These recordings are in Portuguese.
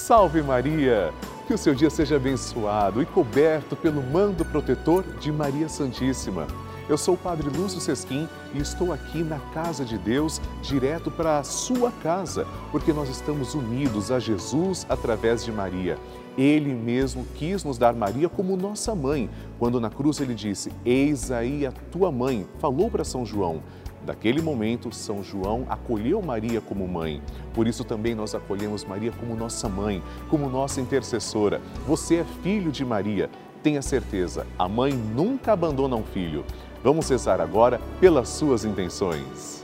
Salve Maria! Que o seu dia seja abençoado e coberto pelo manto protetor de Maria Santíssima. Eu sou o Padre Lúcio Sesquim e estou aqui na casa de Deus, direto para a sua casa, porque nós estamos unidos a Jesus através de Maria. Ele mesmo quis nos dar Maria como nossa mãe, quando na cruz ele disse: Eis aí a tua mãe, falou para São João. Daquele momento, São João acolheu Maria como mãe. Por isso também nós acolhemos Maria como nossa mãe, como nossa intercessora. Você é filho de Maria. Tenha certeza, a mãe nunca abandona um filho. Vamos rezar agora pelas suas intenções.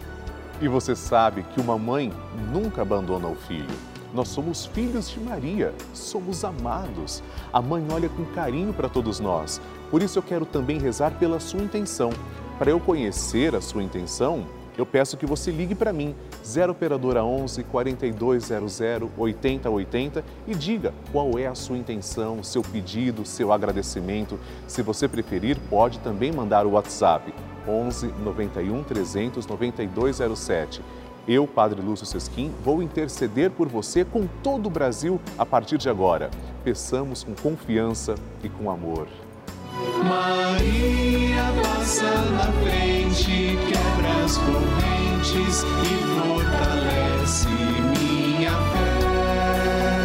E você sabe que uma mãe nunca abandona o filho. Nós somos filhos de Maria, somos amados. A mãe olha com carinho para todos nós. Por isso eu quero também rezar pela sua intenção. Para eu conhecer a sua intenção, eu peço que você ligue para mim, 0 operadora 11 4200 8080 e diga qual é a sua intenção, seu pedido, seu agradecimento. Se você preferir, pode também mandar o WhatsApp 11 91 300 9207. Eu, Padre Lúcio Sesquim, vou interceder por você com todo o Brasil a partir de agora. Peçamos com confiança e com amor. Maria passa na frente, quebra as correntes e fortalece minha fé.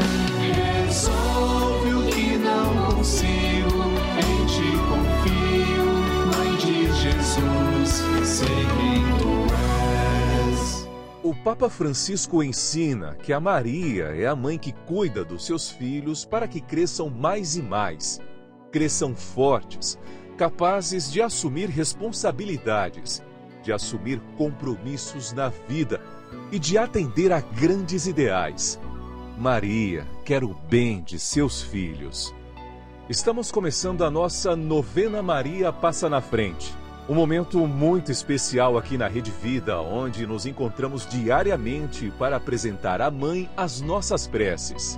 Resolve o que não consigo, em ti confio, Mãe de Jesus, sei quem tu és. O Papa Francisco ensina que a Maria é a mãe que cuida dos seus filhos para que cresçam mais e mais cresçam fortes, capazes de assumir responsabilidades, de assumir compromissos na vida e de atender a grandes ideais. Maria quer o bem de seus filhos. Estamos começando a nossa novena Maria Passa na Frente. Um momento muito especial aqui na Rede Vida, onde nos encontramos diariamente para apresentar à Mãe as nossas preces.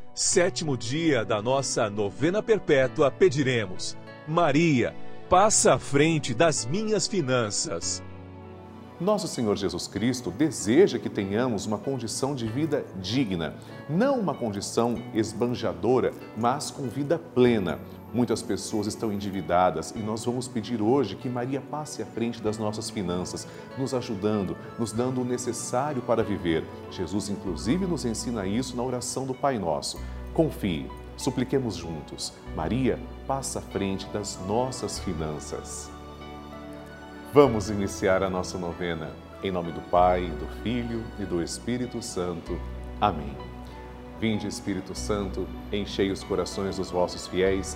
sétimo dia da nossa novena perpétua, pediremos: Maria, passa à frente das minhas finanças. Nosso Senhor Jesus Cristo deseja que tenhamos uma condição de vida digna, não uma condição esbanjadora, mas com vida plena. Muitas pessoas estão endividadas e nós vamos pedir hoje que Maria passe à frente das nossas finanças, nos ajudando, nos dando o necessário para viver. Jesus, inclusive, nos ensina isso na oração do Pai Nosso. Confie, supliquemos juntos. Maria, passa à frente das nossas finanças. Vamos iniciar a nossa novena. Em nome do Pai, do Filho e do Espírito Santo. Amém. Vinde, Espírito Santo, enchei os corações dos vossos fiéis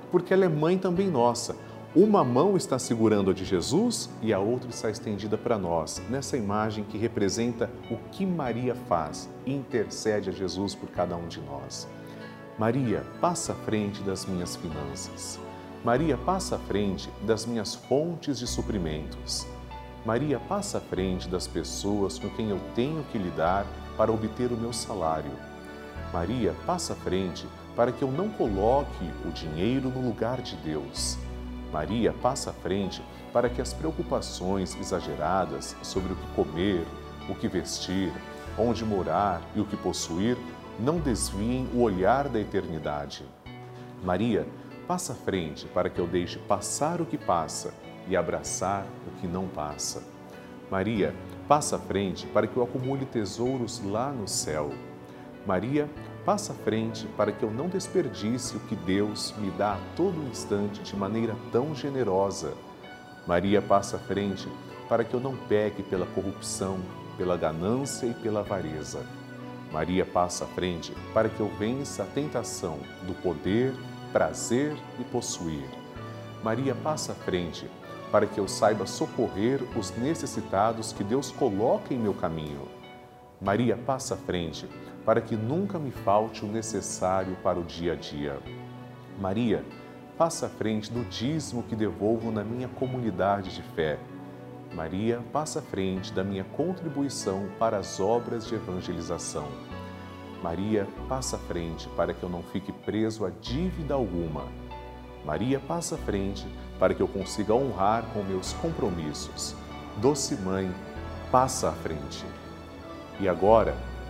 porque ela é mãe também nossa. Uma mão está segurando a de Jesus e a outra está estendida para nós, nessa imagem que representa o que Maria faz, intercede a Jesus por cada um de nós. Maria, passa à frente das minhas finanças. Maria, passa à frente das minhas fontes de suprimentos. Maria, passa à frente das pessoas com quem eu tenho que lidar para obter o meu salário. Maria, passa à frente para que eu não coloque o dinheiro no lugar de Deus. Maria, passa à frente para que as preocupações exageradas sobre o que comer, o que vestir, onde morar e o que possuir não desviem o olhar da eternidade. Maria, passa à frente para que eu deixe passar o que passa e abraçar o que não passa. Maria, passa à frente para que eu acumule tesouros lá no céu. Maria, passa à frente para que eu não desperdice o que Deus me dá a todo instante de maneira tão generosa. Maria, passa à frente para que eu não peque pela corrupção, pela ganância e pela avareza. Maria passa à frente para que eu vença a tentação do poder, prazer e possuir. Maria passa à frente para que eu saiba socorrer os necessitados que Deus coloca em meu caminho. Maria passa à frente para que nunca me falte o necessário para o dia a dia. Maria passa à frente do dízimo que devolvo na minha comunidade de fé. Maria passa à frente da minha contribuição para as obras de evangelização. Maria passa à frente para que eu não fique preso a dívida alguma. Maria passa à frente para que eu consiga honrar com meus compromissos. Doce Mãe, passa à frente. E agora,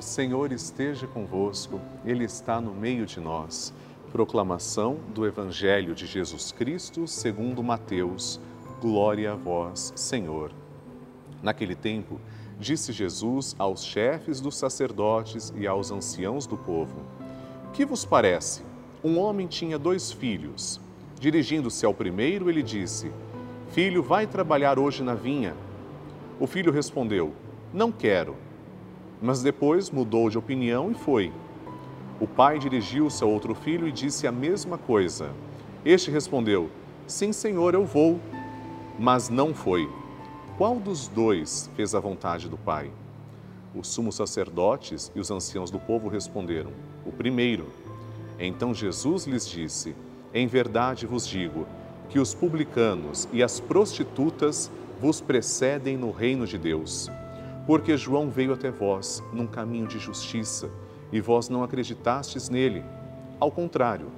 O Senhor esteja convosco, Ele está no meio de nós. Proclamação do Evangelho de Jesus Cristo segundo Mateus. Glória a vós, Senhor. Naquele tempo, disse Jesus aos chefes dos sacerdotes e aos anciãos do povo: Que vos parece? Um homem tinha dois filhos. Dirigindo-se ao primeiro, ele disse: Filho, vai trabalhar hoje na vinha. O filho respondeu: Não quero. Mas depois mudou de opinião e foi. O pai dirigiu-se ao outro filho e disse a mesma coisa. Este respondeu: Sim, senhor, eu vou mas não foi. Qual dos dois fez a vontade do Pai? Os sumos sacerdotes e os anciãos do povo responderam: O primeiro. Então Jesus lhes disse: Em verdade vos digo que os publicanos e as prostitutas vos precedem no reino de Deus. Porque João veio até vós num caminho de justiça e vós não acreditastes nele. Ao contrário,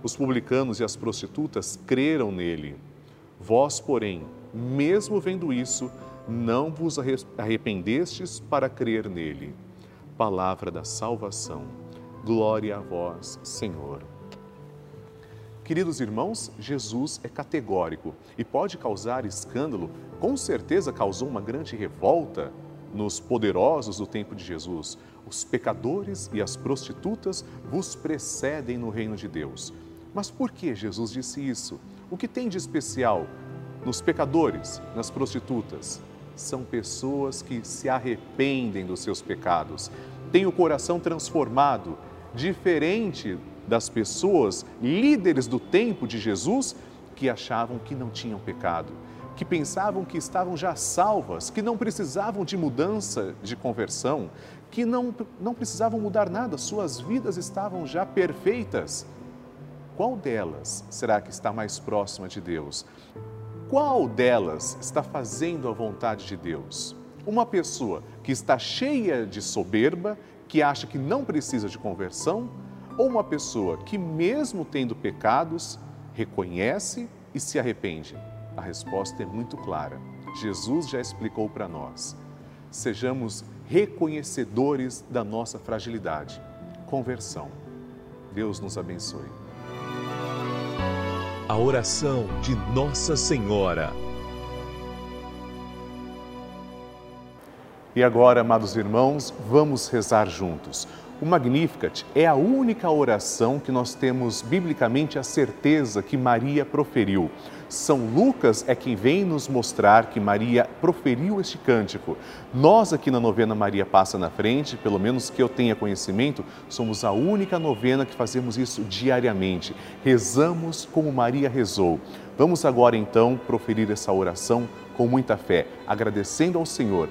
os publicanos e as prostitutas creram nele. Vós, porém, mesmo vendo isso, não vos arrependestes para crer nele. Palavra da salvação. Glória a vós, Senhor. Queridos irmãos, Jesus é categórico e pode causar escândalo, com certeza causou uma grande revolta nos poderosos do tempo de Jesus. Os pecadores e as prostitutas vos precedem no reino de Deus. Mas por que Jesus disse isso? O que tem de especial nos pecadores, nas prostitutas? São pessoas que se arrependem dos seus pecados, têm o coração transformado, diferente das pessoas líderes do tempo de Jesus que achavam que não tinham pecado, que pensavam que estavam já salvas, que não precisavam de mudança de conversão, que não, não precisavam mudar nada, suas vidas estavam já perfeitas qual delas será que está mais próxima de Deus? Qual delas está fazendo a vontade de Deus? Uma pessoa que está cheia de soberba, que acha que não precisa de conversão, ou uma pessoa que, mesmo tendo pecados, reconhece e se arrepende? A resposta é muito clara. Jesus já explicou para nós. Sejamos reconhecedores da nossa fragilidade. Conversão. Deus nos abençoe. a oração de Nossa Senhora. E agora, amados irmãos, vamos rezar juntos. O Magnificat é a única oração que nós temos biblicamente a certeza que Maria proferiu. São Lucas é quem vem nos mostrar que Maria proferiu este cântico. Nós aqui na novena Maria Passa na Frente, pelo menos que eu tenha conhecimento, somos a única novena que fazemos isso diariamente. Rezamos como Maria rezou. Vamos agora então proferir essa oração com muita fé, agradecendo ao Senhor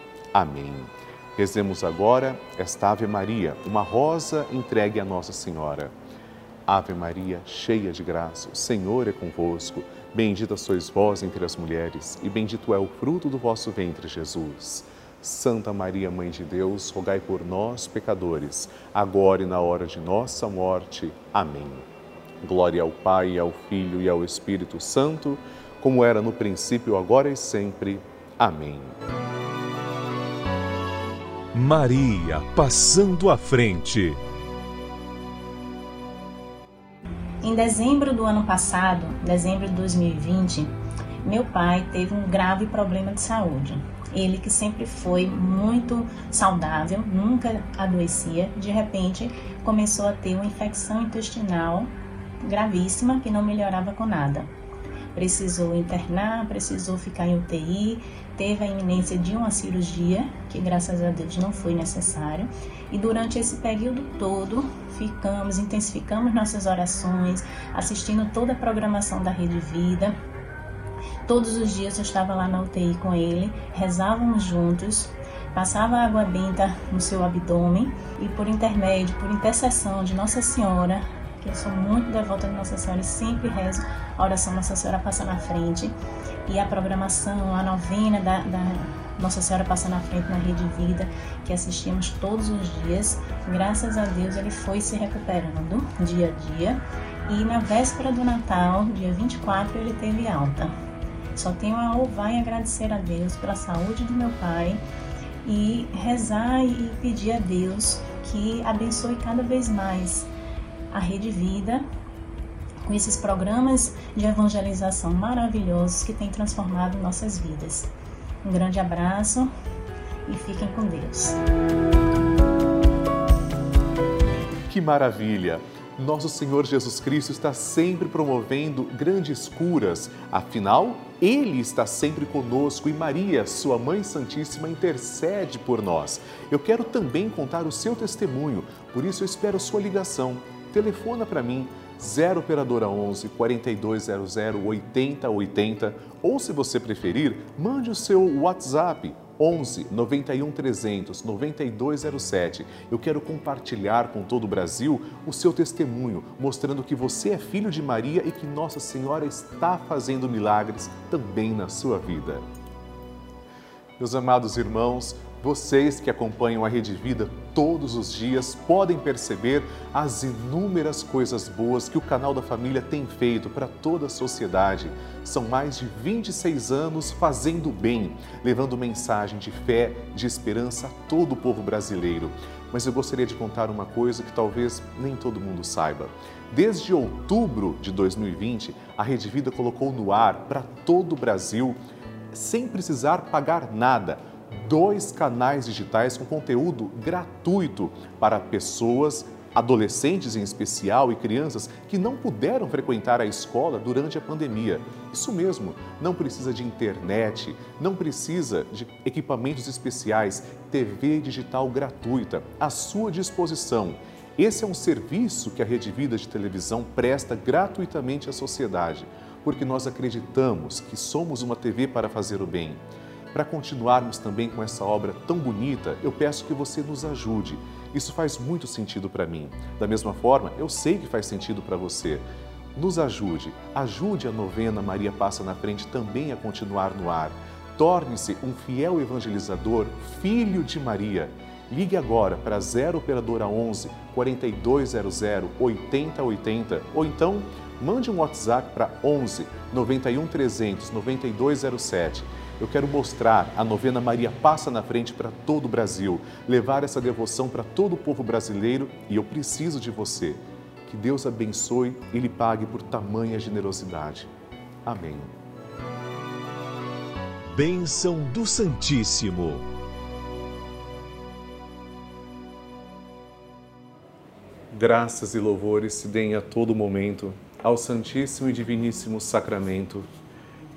Amém. Rezemos agora esta Ave Maria, uma rosa entregue a Nossa Senhora. Ave Maria, cheia de graça, o Senhor é convosco. Bendita sois vós entre as mulheres, e bendito é o fruto do vosso ventre, Jesus. Santa Maria, Mãe de Deus, rogai por nós, pecadores, agora e na hora de nossa morte. Amém. Glória ao Pai, ao Filho e ao Espírito Santo, como era no princípio, agora e sempre. Amém. Maria passando à frente. Em dezembro do ano passado, dezembro de 2020, meu pai teve um grave problema de saúde. Ele que sempre foi muito saudável, nunca adoecia, de repente começou a ter uma infecção intestinal gravíssima que não melhorava com nada precisou internar, precisou ficar em UTI, teve a iminência de uma cirurgia, que graças a Deus não foi necessário, e durante esse período todo ficamos, intensificamos nossas orações, assistindo toda a programação da Rede Vida. Todos os dias eu estava lá na UTI com ele, rezávamos juntos, passava água benta no seu abdômen e por intermédio, por intercessão de Nossa Senhora, que eu sou muito devota de Nossa Senhora e sempre rezo a oração Nossa Senhora passa na frente e a programação, a novena da, da Nossa Senhora passa na frente na Rede Vida, que assistimos todos os dias. Graças a Deus ele foi se recuperando dia a dia e na véspera do Natal, dia 24, ele teve alta. Só tenho a louvar e agradecer a Deus pela saúde do meu pai e rezar e pedir a Deus que abençoe cada vez mais a Rede Vida com esses programas de evangelização maravilhosos que têm transformado nossas vidas. Um grande abraço e fiquem com Deus. Que maravilha! Nosso Senhor Jesus Cristo está sempre promovendo grandes curas, afinal, Ele está sempre conosco e Maria, Sua Mãe Santíssima, intercede por nós. Eu quero também contar o seu testemunho, por isso eu espero sua ligação telefona para mim 0 operadora 11 4200 8080 ou se você preferir, mande o seu WhatsApp 11 91 300 9207. Eu quero compartilhar com todo o Brasil o seu testemunho, mostrando que você é filho de Maria e que Nossa Senhora está fazendo milagres também na sua vida. Meus amados irmãos, vocês que acompanham a Rede Vida todos os dias podem perceber as inúmeras coisas boas que o canal da família tem feito para toda a sociedade. São mais de 26 anos fazendo bem, levando mensagem de fé, de esperança a todo o povo brasileiro. Mas eu gostaria de contar uma coisa que talvez nem todo mundo saiba. Desde outubro de 2020, a Rede Vida colocou no ar para todo o Brasil, sem precisar pagar nada dois canais digitais com conteúdo gratuito para pessoas adolescentes em especial e crianças que não puderam frequentar a escola durante a pandemia. Isso mesmo, não precisa de internet, não precisa de equipamentos especiais, TV digital gratuita à sua disposição. Esse é um serviço que a Rede Vida de Televisão presta gratuitamente à sociedade, porque nós acreditamos que somos uma TV para fazer o bem. Para continuarmos também com essa obra tão bonita, eu peço que você nos ajude. Isso faz muito sentido para mim. Da mesma forma, eu sei que faz sentido para você. Nos ajude, ajude a novena Maria Passa na Frente também a continuar no ar. Torne-se um fiel evangelizador, filho de Maria. Ligue agora para 0 Operadora 11 4200 8080 ou então mande um WhatsApp para 11 91 300 9207 eu quero mostrar a novena Maria Passa na Frente para todo o Brasil, levar essa devoção para todo o povo brasileiro e eu preciso de você. Que Deus abençoe e lhe pague por tamanha generosidade. Amém. Bênção do Santíssimo. Graças e louvores se deem a todo momento ao Santíssimo e Diviníssimo Sacramento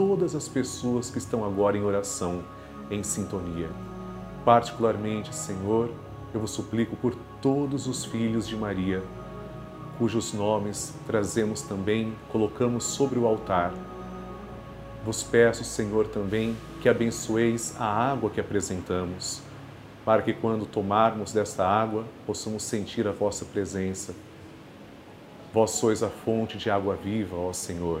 todas as pessoas que estão agora em oração, em sintonia. Particularmente, Senhor, eu vos suplico por todos os filhos de Maria, cujos nomes trazemos também, colocamos sobre o altar. Vos peço, Senhor, também que abençoeis a água que apresentamos, para que quando tomarmos desta água possamos sentir a vossa presença. Vós sois a fonte de água viva, ó Senhor.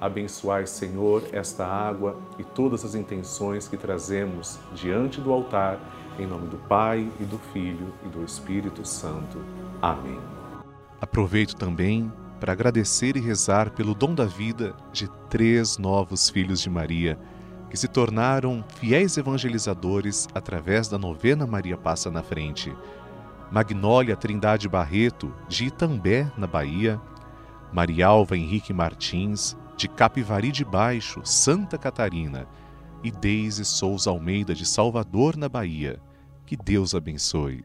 Abençoai, Senhor, esta água e todas as intenções que trazemos diante do altar, em nome do Pai e do Filho e do Espírito Santo. Amém. Aproveito também para agradecer e rezar pelo dom da vida de três novos filhos de Maria, que se tornaram fiéis evangelizadores através da novena Maria Passa na Frente. Magnólia Trindade Barreto, de Itambé, na Bahia, Marialva Henrique Martins, de Capivari de Baixo, Santa Catarina, e Deise Souza Almeida, de Salvador, na Bahia. Que Deus abençoe.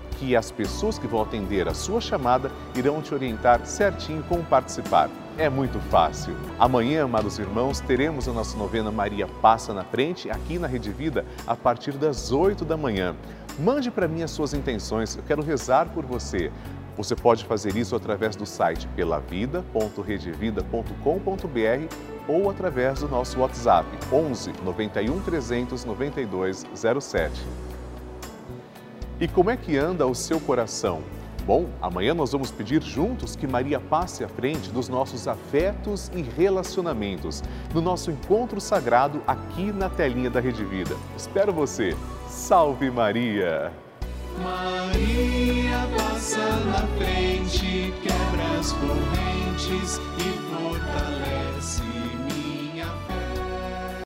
que as pessoas que vão atender a sua chamada irão te orientar certinho como participar. É muito fácil. Amanhã, amados irmãos, teremos a nossa novena Maria Passa na Frente aqui na Rede Vida a partir das 8 da manhã. Mande para mim as suas intenções, eu quero rezar por você. Você pode fazer isso através do site pelavida.redevida.com.br ou através do nosso WhatsApp 11 91 300 9207. E como é que anda o seu coração? Bom, amanhã nós vamos pedir juntos que Maria passe à frente dos nossos afetos e relacionamentos, no nosso encontro sagrado aqui na telinha da Rede Vida. Espero você. Salve Maria! Maria passa na frente, quebra as correntes e